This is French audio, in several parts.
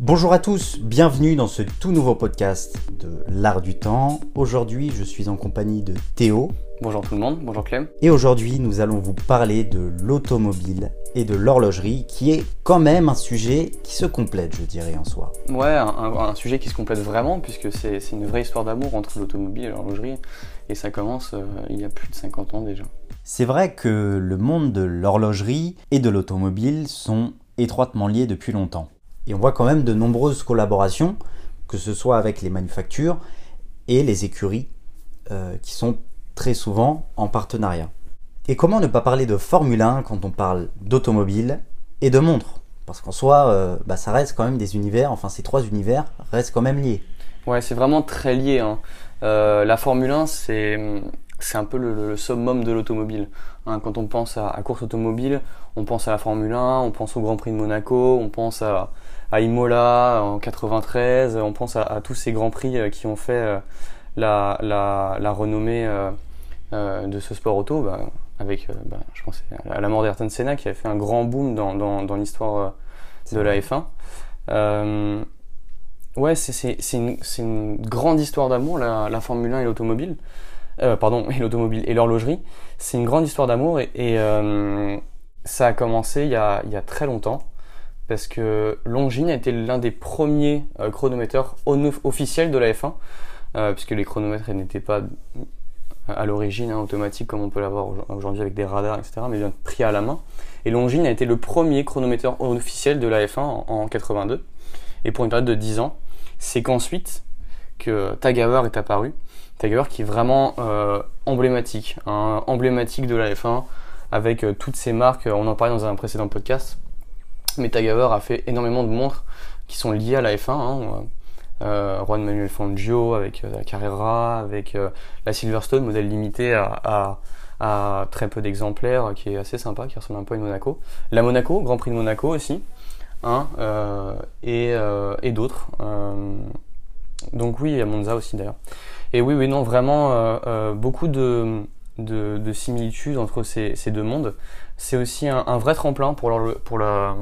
Bonjour à tous, bienvenue dans ce tout nouveau podcast de l'art du temps. Aujourd'hui, je suis en compagnie de Théo. Bonjour tout le monde, bonjour Clem. Et aujourd'hui, nous allons vous parler de l'automobile et de l'horlogerie, qui est quand même un sujet qui se complète, je dirais, en soi. Ouais, un, sujet qui se complète vraiment, puisque c'est une vraie histoire d'amour entre l'automobile et l'horlogerie, et ça commence euh, il y a plus de 50 ans déjà. C'est vrai que le monde de l'horlogerie et de l'automobile sont étroitement liés depuis longtemps. Et on voit quand même de nombreuses collaborations, que ce soit avec les manufactures et les écuries, euh, qui sont très souvent en partenariat. Et comment ne pas parler de Formule 1 quand on parle d'automobile et de montres? Parce qu'en soi, euh, bah, ça reste quand même des univers, enfin ces trois univers restent quand même liés. Ouais, c'est vraiment très lié. Hein. Euh, la Formule 1, c'est un peu le, summum de l'automobile. Hein. quand on pense à, à, course automobile, on pense à la Formule 1, on pense au Grand Prix de Monaco, on pense à, à Imola en 93. On pense à, tous ces grands prix euh, qui ont fait euh, la, la, renommée euh, de ce sport auto, bah, avec, bah, je pense, à la mort d'Ayrton Senna qui a fait un grand boom dans, dans, l'histoire de la F1. ouais, c'est une, une, grande histoire d'amour, la, la, Formule 1 et l'automobile. pardon, et l'automobile et l'horlogerie. C'est une grande histoire d'amour et, et ça a commencé il y a, il y a très longtemps parce que Longines a été l'un des premiers euh, chronométeurs officiels de la F1, euh, puisque les chronomètres n'étaient pas à l'origine hein, automatiques comme on peut l'avoir aujourd'hui avec des radars, etc., mais bien pris à la main. Et Longines a été le premier chronométeur officiel de la F1 en, 82, et pour une période de 10 ans. C'est qu'ensuite que Tag est apparu, Tag qui est vraiment euh, emblématique, hein, emblématique de la F1, avec toutes ces marques, on en parlait dans un précédent podcast, mais a fait énormément de montres qui sont liées à la F1. Hein. Euh, Juan Manuel Fangio avec euh, la Carrera, avec euh, la Silverstone, modèle limité à, très peu d'exemplaires, qui est assez sympa, qui ressemble un peu à une Monaco. La Monaco, Grand Prix de Monaco aussi, hein, et, d'autres. donc oui, a Monza aussi d'ailleurs. Et oui, oui, non, vraiment beaucoup de, similitudes entre ces deux mondes c'est aussi un, vrai tremplin pour leur, pour la,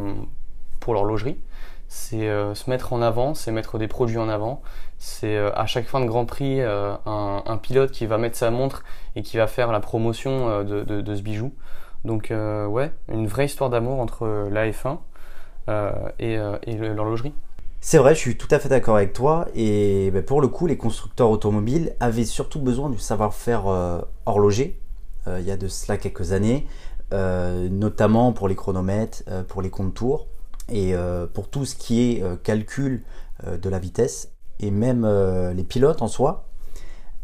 pour l'horlogerie. C'est euh, se mettre en avant, c'est mettre des produits en avant. C'est euh, à chaque fin de Grand Prix euh, un, pilote qui va mettre sa montre et qui va faire la promotion de, de, ce bijou. Donc ouais, une vraie histoire d'amour entre la F1 et, et l'horlogerie. C'est vrai, je suis tout à fait d'accord avec toi. Et ben, pour le coup, les constructeurs automobiles avaient surtout besoin du savoir-faire horloger il y a de cela quelques années. Euh, notamment pour les chronomètres, euh, pour les contours et euh, pour tout ce qui est calcul de la vitesse et même les pilotes en soi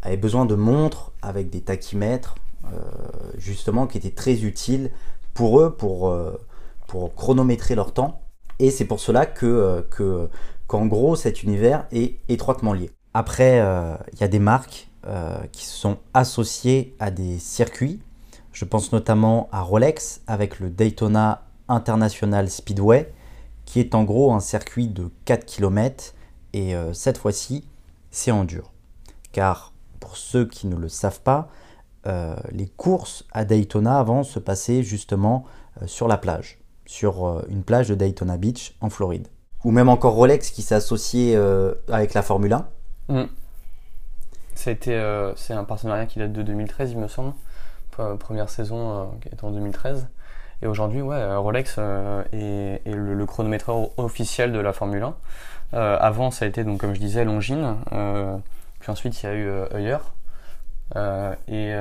avaient besoin de montres avec des tachymètres justement qui étaient très utiles pour eux pour chronométrer leur temps et c'est pour cela que, que qu'en gros cet univers est étroitement lié. Après, il y a des marques qui sont associées à des circuits je pense notamment à Rolex avec le Daytona International Speedway, qui est en gros un circuit de 4 km et euh, cette fois-ci, c'est en dur. Car pour ceux qui ne le savent pas, euh, les courses à Daytona avant se passaient justement euh, sur la plage, sur une plage de Daytona Beach en Floride. Ou même encore Rolex qui s'est associé avec la Formule 1. Mm. c'est un partenariat qui date de 2013, il me semble première saison euh, qui est en 2013. Et aujourd'hui, ouais, euh, Rolex euh, est, le, chronométreur officiel de la Formule 1. avant, ça a été, donc, comme je disais, Longines. puis ensuite, il y a eu Heuer. et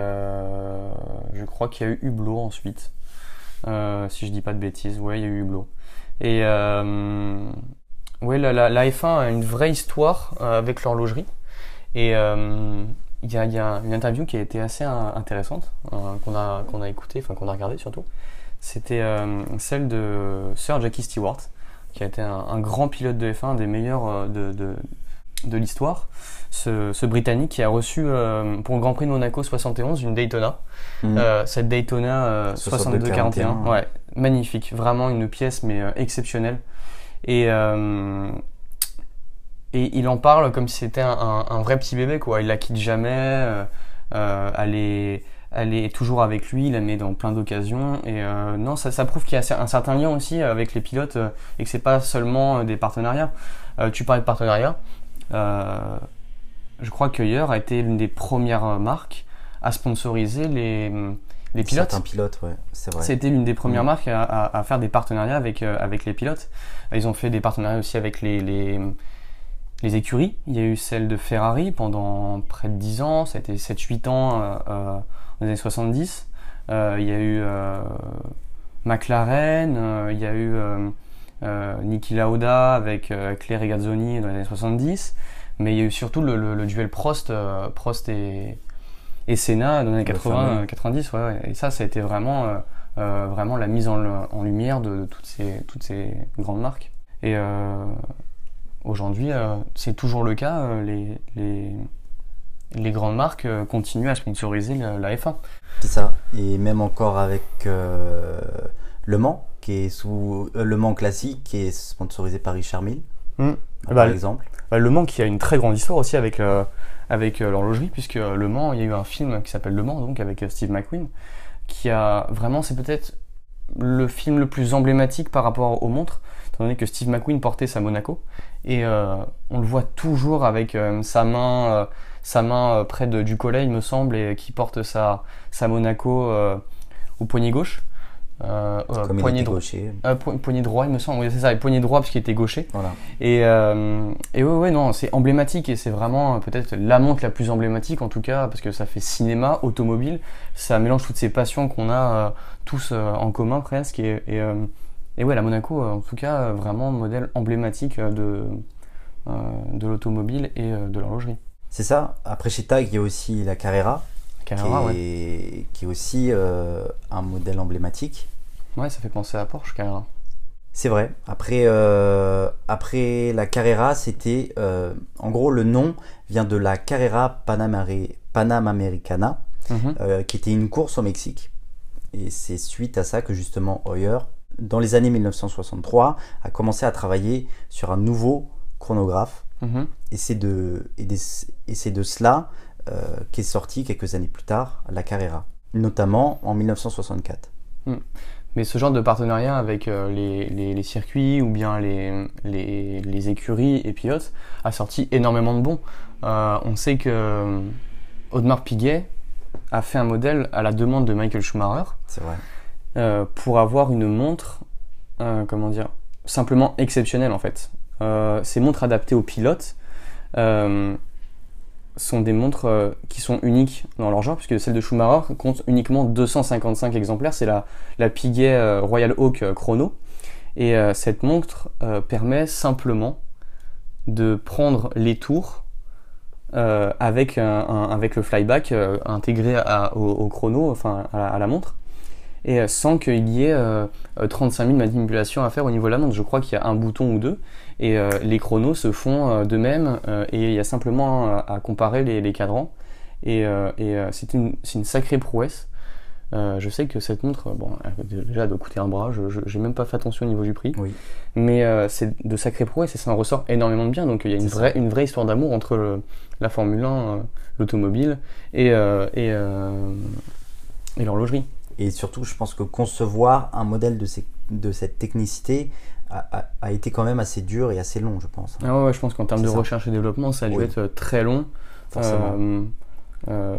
je crois qu'il y a eu Hublot ensuite. Si je dis pas de bêtises, ouais, il y a eu Hublot. Et ouais, la, la, la, F1 a une vraie histoire avec l'horlogerie. Et il y, a, une interview qui a été assez intéressante, euh, qu'on a, qu'on a écouté, enfin qu'on a regardé surtout. C'était euh, celle de Sir Jackie Stewart, qui a été un, grand pilote de F1, un des meilleurs euh, de, de l'histoire. Ce, ce, Britannique qui a reçu pour le Grand Prix de Monaco 71 une Daytona. Mmh. cette Daytona 62-41, ouais, magnifique, vraiment une pièce mais exceptionnelle. Et et il en parle comme si c'était un, un, vrai petit bébé, quoi. Il la quitte jamais. Euh, euh, elle, est, elle est toujours avec lui, il la met dans plein d'occasions. Et non, ça, ça prouve qu'il y a un certain lien aussi avec les pilotes et que c'est pas seulement des partenariats. tu parlais de partenariat. Je crois que Yer a été l'une des premières marques à sponsoriser les, les pilotes. Certains pilotes, ouais, c'est vrai. C'était l'une des premières mm. marques à, à, faire des partenariats avec, avec les pilotes. Ils ont fait des partenariats aussi avec les, les, les, écuries. Il y a eu celle de Ferrari pendant près de 10 ans, ça a été 7-8 ans euh, euh, dans les années 70. Euh, il y a eu McLaren, il y a eu Niki Lauda avec Claire Regazzoni dans les années 70. Mais il y a eu surtout le, le, duel Prost, Prost et, et Senna dans les années 80, 90. Ouais, Et ça, ça a été vraiment euh, vraiment la mise en, lumière de, toutes, ces, toutes ces grandes marques. Et euh, aujourd'hui, euh, c'est toujours le cas. les, les, les grandes marques continuent à sponsoriser la, F1. C'est ça. Et même encore avec Le Mans, qui est sous Le Mans classique, qui est sponsorisé par Richard Mille, mmh. par bah, exemple. Bah, le Mans qui a une très grande histoire aussi avec, avec l'horlogerie, puisque Le Mans, il y a eu un film qui s'appelle Le Mans, donc avec Steve McQueen, qui a vraiment, c'est peut-être le film le plus emblématique par rapport aux montres, étant donné que Steve McQueen portait sa Monaco. Et euh, on le voit toujours avec euh, sa main, euh, sa main près de, du collet, il me semble, et qui porte sa, sa Monaco au poignet gauche. Euh, Comme poignet, droit, euh, poignet droit, il me semble. Oui, c'est ça, poignet droit parce qu'il était gaucher. Voilà. Et, euh, et ouais, ouais, non, c'est emblématique et c'est vraiment peut-être la montre la plus emblématique en tout cas parce que ça fait cinéma, automobile, ça mélange toutes ces passions qu'on a tous en commun presque. Et, et, et, ouais, la Monaco, en tout cas, vraiment modèle emblématique de, de l'automobile et de l'horlogerie. C'est ça. Après chez Tag, il y a aussi la Carrera. Carrera, qui, est, qui est aussi un modèle emblématique. Ouais, ça fait penser à Porsche Carrera. C'est vrai. Après, euh, après la Carrera, c'était. Euh, en gros, le nom vient de la Carrera Panamericana, mhm. euh, qui était une course au Mexique. Et c'est suite à ça que justement Hoyer, dans les années 1963, a commencé à travailler sur un nouveau chronographe. Mhm. Et c'est de, et, de cela qu'est sorti quelques années plus tard la Carrera, notamment en 1964. Mais ce genre de partenariat avec euh, les, les, circuits ou bien les, les, écuries et pilotes a sorti énormément de bons. Euh, on sait que euh, Audemars Piguet a fait un modèle à la demande de Michael Schumacher. Vrai. pour avoir une montre, comment dire, simplement exceptionnelle en fait. ces montres adaptées aux pilotes sont des montres euh, qui sont uniques dans leur genre, puisque celle de Schumacher compte uniquement 255 exemplaires. C'est la, la Piguet euh, Royal Oak euh, Chrono. Et cette montre permet simplement de prendre les tours avec le flyback intégré au, chrono, enfin à la montre et euh, sans qu'il y ait 35 euh, 000 manipulations à faire au niveau de la montre. Je crois qu'il y a un bouton ou deux et euh, les chronos se font de même et il y a simplement à comparer les, cadrans et, c'est une, une, sacrée prouesse. je sais que cette montre, bon, déjà elle doit coûter un bras, je n'ai même pas fait attention au niveau du prix, oui. mais c'est de sacrée prouesse et ça en ressort énormément de bien. Donc il y a une vraie, une vraie histoire d'amour entre la Formule 1, l'automobile et, et, et l'horlogerie. Et surtout, je pense que concevoir un modèle de, de cette technicité a, été quand même assez dur et assez long, je pense. Ah ouais, je pense qu'en termes de recherche et développement, ça a dû être euh, très long. Forcément. Euh, euh,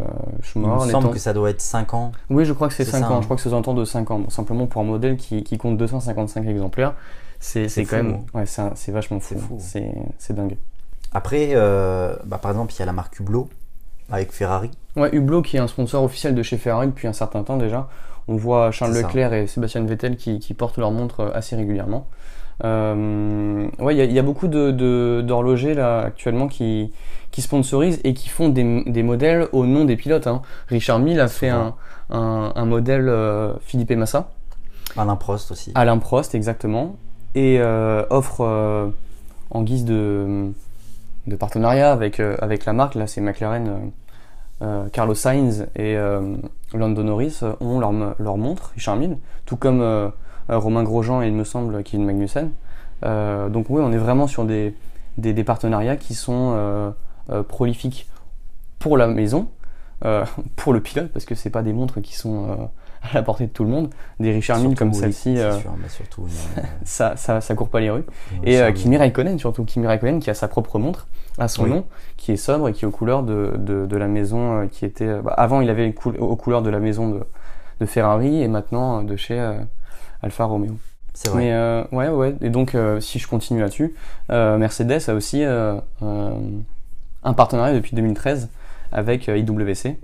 Il me semble que ça doit être 5 ans. Oui, je crois que c'est 5 ans. Hein. Je crois que c'est aux alentours de 5 ans. simplement pour un modèle qui, qui compte 255 exemplaires, c'est quand même. Ouais, c'est vachement fou. C'est dingue. Après, euh, bah, par exemple, il y a la marque Hublot avec Ferrari. Ouais, Hublot qui est un sponsor officiel de chez Ferrari depuis un certain temps déjà. On voit Charles Leclerc et Sébastien Vettel qui, portent leur montre euh, assez régulièrement. Euh, ouais, il y, a beaucoup d'horlogers là actuellement qui, qui sponsorisent et qui font des, modèles au nom des pilotes. Hein. Richard Mille a fait un, un, modèle euh, Philippe Massa. Alain Prost aussi. Alain Prost, exactement. Et offre en guise de, de partenariat avec, avec la marque, là c'est McLaren euh, Carlos Sainz et euh, Lando Norris ont leur, montre, Richard Mille, tout comme euh, Romain Grosjean et il me semble Kevin Magnussen. donc oui, on est vraiment sur des, des, partenariats qui sont prolifiques pour la maison, pour le pilote, parce que c'est pas des montres qui sont à la portée de tout le monde. Des Richard Mille comme celle-ci, euh, surtout, ça, ça, ça, court pas les rues. et euh, Kimi Raikkonen surtout, Kimi Raikkonen qui a sa propre montre à son nom, qui est sobre et qui est aux couleurs de, de, de la maison euh, qui était. Bah, avant, il avait aux couleurs de la maison de, de Ferrari et maintenant de chez Alfa Romeo. C'est vrai. Mais ouais, ouais. Et donc, si je continue là-dessus, Mercedes a aussi un partenariat depuis 2013 avec IWC.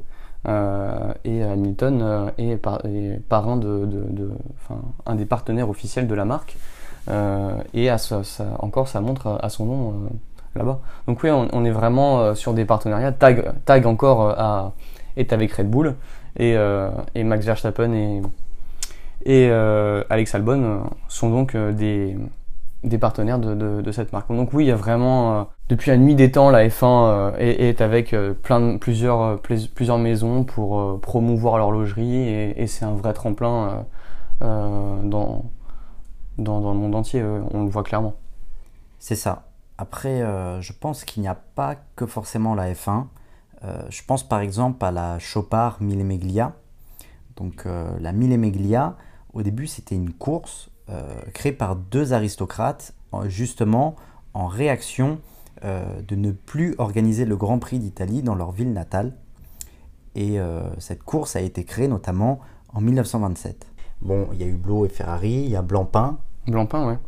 Euh, et Hamilton euh, est, parrain de, un des partenaires officiels de la marque euh, et encore sa montre à son nom là-bas. Donc oui, on, est vraiment sur des partenariats. Tag, encore est avec Red Bull et, Max Verstappen et Alex Albon sont donc des, des partenaires de, cette marque. Donc oui, il y a vraiment, euh, depuis la nuit des temps, la F1 euh, est, avec euh, plein plusieurs, plusieurs maisons pour promouvoir l'horlogerie et, et c'est un vrai tremplin dans, dans, le monde entier, on le voit clairement. C'est ça. Après, je pense qu'il n'y a pas que forcément la F1. je pense par exemple à la Chopard Millemeglia. Donc la Millemeglia, au début c'était une course créé par deux aristocrates, justement en réaction euh, de ne plus organiser le Grand Prix d'Italie dans leur ville natale. Et euh, cette course a été créée notamment en 1927. Bon, il y a eu Blo et Ferrari, il y a Blancpain. Blancpain, ouais.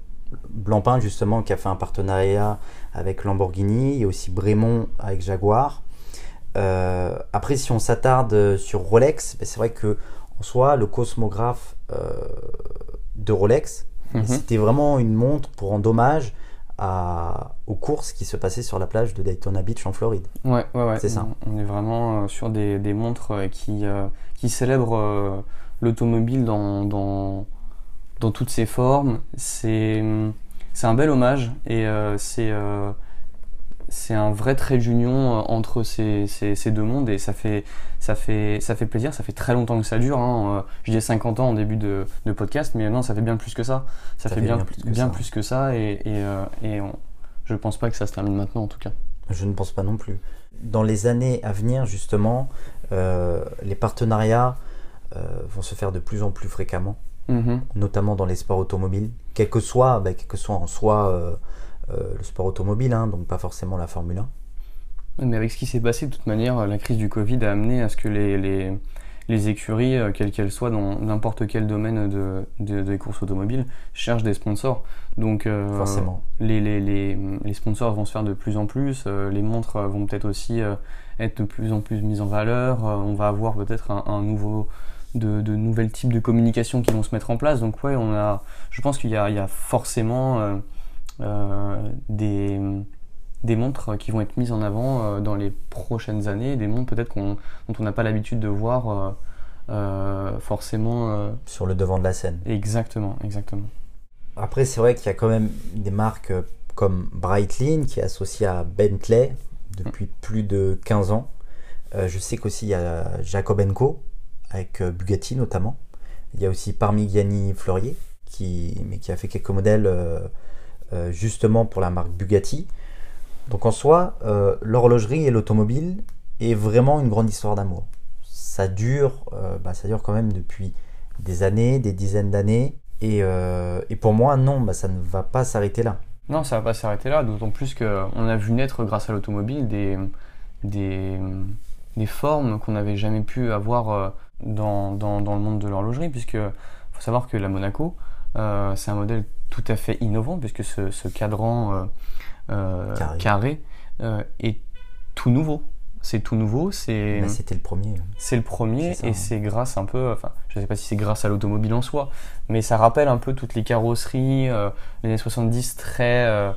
Blancpain, justement, qui a fait un partenariat avec Lamborghini. Il y a aussi Brémont avec Jaguar. après, si on s'attarde sur Rolex, ben, c'est vrai que en soi, le cosmographe de Rolex. Mhm. C'était vraiment une montre pour rendre hommage à, aux courses qui se passaient sur la plage de Daytona Beach en Floride. Ouais, ouais, ouais. C'est ça. On est vraiment euh, sur des, des montres euh, qui, euh, qui célèbrent l'automobile dans, dans, dans, toutes ses formes. C'est un bel hommage et c'est c'est un vrai trait d'union euh, entre ces, ces, deux mondes et ça fait, ça, fait, ça fait plaisir. Ça fait très longtemps que ça dure. Hein. Euh, je disais 50 ans en début de, de, podcast, mais non, ça fait bien plus que ça. Ça, fait, bien, bien, plus, que ça et, et, euh, et je pense pas que ça se termine maintenant en tout cas. Je ne pense pas non plus. Dans les années à venir, justement, les partenariats vont se faire de plus en plus fréquemment, mm-hmm. notamment dans les sports automobiles, quel que soit, bah, quel que soit en soi le sport automobile, hein, donc pas forcément la Formule 1. Mais avec ce qui s'est passé, de toute manière, la crise du Covid a amené à ce que les, les, les écuries, euh, quelles qu'elles soient, dans n'importe quel domaine de, de, des courses automobiles, cherchent des sponsors. Donc, euh, Forcément. Les, sponsors vont se faire de plus en plus. les montres vont peut-être aussi être de plus en plus mises en valeur. on va avoir peut-être un, un, nouveau. De, de, nouvelles types de communication qui vont se mettre en place. Donc ouais, on a, je pense qu'il y, y, a forcément euh, des, des montres qui vont être mises en avant euh, dans les prochaines années, des montres peut-être qu'on, dont on n'a pas l'habitude de voir euh, forcément. Sur le devant de la scène. Exactement, exactement. Après, c'est vrai qu'il y a quand même des marques comme Breitling qui est associée à Bentley depuis plus de 15 ans. je sais qu'aussi il y a Jacob Co avec Bugatti notamment. Il y a aussi Parmigiani Fleurier qui, mais qui a fait quelques modèles euh, justement pour la marque Bugatti. Donc en soi, euh, l'horlogerie et l'automobile est vraiment une grande histoire d'amour. Ça dure, euh, bah, ça dure quand même depuis des années, des dizaines d'années. Et, pour moi, non, bah, ça ne va pas s'arrêter là. Non, ça ne va pas s'arrêter là, d'autant plus qu'on a vu naître grâce à l'automobile des, des, des, formes qu'on n'avait jamais pu avoir dans, dans, dans, le monde de l'horlogerie, puisque faut savoir que la Monaco, c'est un modèle tout à fait innovant puisque ce, cadran euh, euh, carré, euh, est tout nouveau. C'est tout nouveau. C'est. C'était le premier. C'est le premier et c'est grâce un peu. Enfin, je ne sais pas si c'est grâce à l'automobile en soi, mais ça rappelle un peu toutes les carrosseries les années 70 très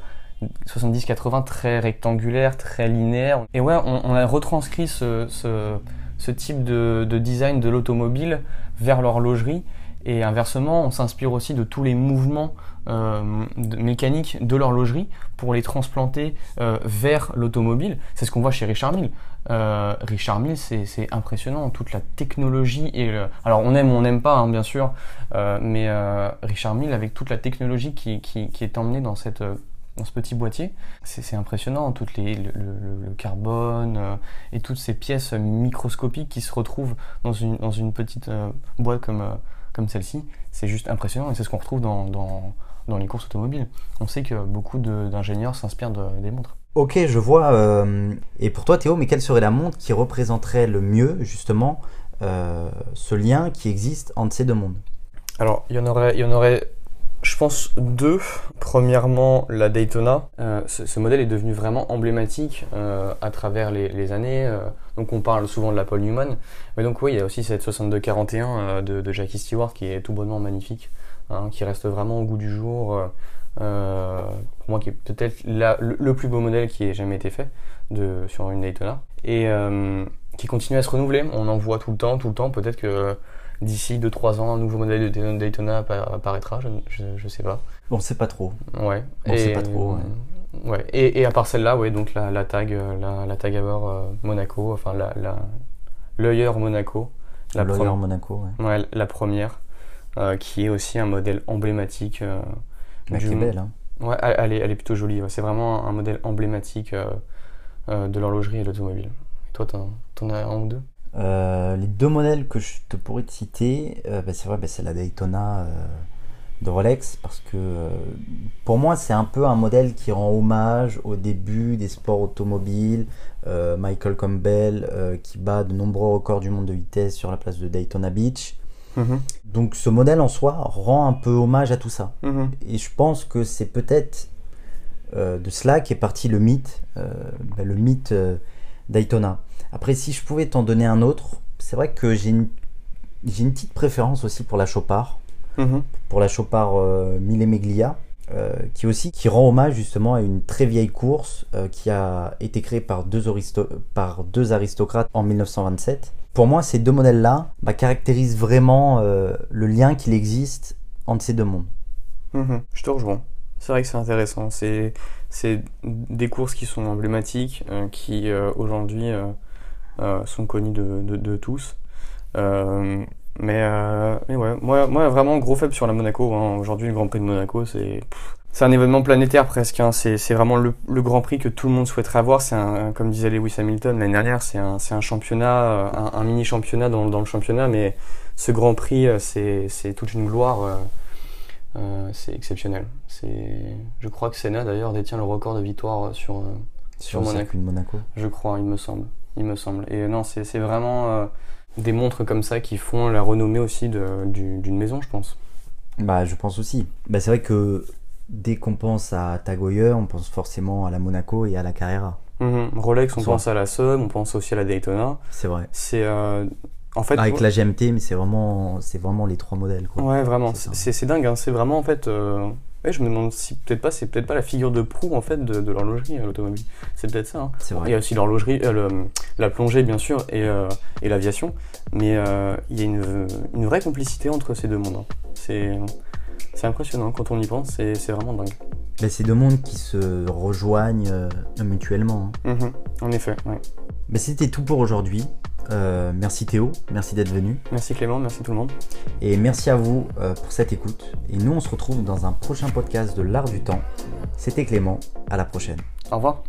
70-80 très rectangulaires, très linéaires. Et ouais, on, a retranscrit ce, ce, type de, de, design de l'automobile vers l'horlogerie. Et inversement, on s'inspire aussi de tous les mouvements euh, mécaniques de l'horlogerie pour les transplanter euh, vers l'automobile. C'est ce qu'on voit chez Richard Mille. Euh, Richard Mille, c'est impressionnant, toute la technologie et alors on aime ou on n'aime pas, hein, bien sûr, mais Richard Mille avec toute la technologie qui, est emmenée dans cette dans ce petit boîtier. C'est impressionnant, tout les, le, carbone et toutes ces pièces microscopiques qui se retrouvent dans une, dans une petite boîte comme, comme celle-ci. C'est juste impressionnant et c'est ce qu'on retrouve dans, dans, dans, les courses automobiles. On sait que beaucoup d'ingénieurs s'inspirent des montres. Ok, je vois. et pour toi, Théo, mais quelle serait la montre qui représenterait le mieux, justement, ce lien qui existe entre ces deux mondes? Alors, il y en aurait, il y en aurait je pense deux. Premièrement, la Daytona. Euh, ce, modèle est devenu vraiment emblématique euh, à travers les, années. Euh, donc on parle souvent de la Paul Newman. Mais donc oui, il y a aussi cette 6241 de, de Jackie Stewart qui est tout bonnement magnifique, hein, qui reste vraiment au goût du jour. pour moi, qui est peut-être le, plus beau modèle qui ait jamais été fait sur une Daytona. Et qui continue à se renouveler. On en voit tout le temps, tout le temps. Peut-être que d'ici 2-3 ans, un nouveau modèle de Daytona apparaîtra, je, je, sais pas. On sait pas trop. Ouais. On et, sait pas trop. Ouais. Et, et, à part celle-là, ouais, donc la, la tag, euh, la, la tag Hour euh, Monaco, enfin la, la Monaco. La Monaco, ouais. ouais. La première, euh, qui est aussi un modèle emblématique. Euh, du... est belle, hein. Ouais, elle est, elle est plutôt jolie. C'est vraiment un modèle emblématique de l'horlogerie et de l'automobile. Toi, t'en, en as un ou deux? Euh, les deux modèles que je te pourrais te citer, euh, bah, c'est vrai, bah, c'est la Daytona euh, de Rolex, parce que pour moi, c'est un peu un modèle qui rend hommage au début des sports automobiles. Michael Campbell qui bat de nombreux records du monde de vitesse sur la place de Daytona Beach. Mhm. Donc ce modèle en soi rend un peu hommage à tout ça. Mhm. Et je pense que c'est peut-être de cela qu'est parti le mythe, bah, le mythe Daytona. Après, si je pouvais t'en donner un autre, c'est vrai que j'ai une, une petite préférence aussi pour la Chopard, mhm. pour la Chopard euh, Mille Meglia. Euh, qui aussi qui rend hommage justement à une très vieille course euh, qui a été créée par deux, par deux aristocrates en 1927. Pour moi, ces deux modèles-là bah, caractérisent vraiment le lien qu'il existe entre ces deux mondes. Mhm. Je te rejoins. C'est vrai que c'est intéressant. C'est des courses qui sont emblématiques, qui aujourd'hui euh, sont connus de, de, tous. Euh, mais, euh, mais ouais, moi, moi vraiment gros faible sur la Monaco. Hein. Aujourd'hui, le Grand Prix de Monaco, c'est c'est un événement planétaire presque. Hein. C'est vraiment le, le, Grand Prix que tout le monde souhaiterait avoir. C'est comme disait Lewis Hamilton l'année dernière, c'est un, un, championnat, un, mini championnat dans, dans, le championnat. Mais ce Grand Prix, c'est toute une gloire. Euh, c'est exceptionnel. Je crois que Senna d'ailleurs détient le record de victoire sur, sur, Monaco. Monaco. Je crois, il me semble il me semble. Et non, c'est vraiment euh, des montres comme ça qui font la renommée aussi d'une maison, je pense. Bah, je pense aussi. Bah, c'est vrai que dès qu'on pense à Tag on pense forcément à la Monaco et à la Carrera. Mhm. Rolex, on pense à la Somme, on pense aussi à la Daytona. C'est vrai. C'est euh, en fait avec la GMT, mais c'est vraiment, c'est vraiment les trois modèles. Quoi. Ouais, vraiment. C'est dingue. Hein. C'est vraiment en fait. Euh, je me demande si peut-être pas, c'est peut-être pas la figure de proue en fait de, l'horlogerie à l'automobile. C'est peut-être ça. Hein. Vrai. Il y a aussi l'horlogerie, euh, la plongée bien sûr et, euh, et l'aviation, mais euh, il y a une, une, vraie complicité entre ces deux mondes. Hein. C'est c'est impressionnant quand on y pense, c'est vraiment dingue. Mais c'est deux mondes qui se rejoignent mutuellement. Hein. Mm-hmm. en effet, ouais. Mais c'était tout pour aujourd'hui. Euh, merci Théo, merci d'être venu. Merci Clément, merci tout le monde. Et merci à vous euh, pour cette écoute. Et nous, on se retrouve dans un prochain podcast de l'art du temps. C'était Clément, à la prochaine. Au revoir.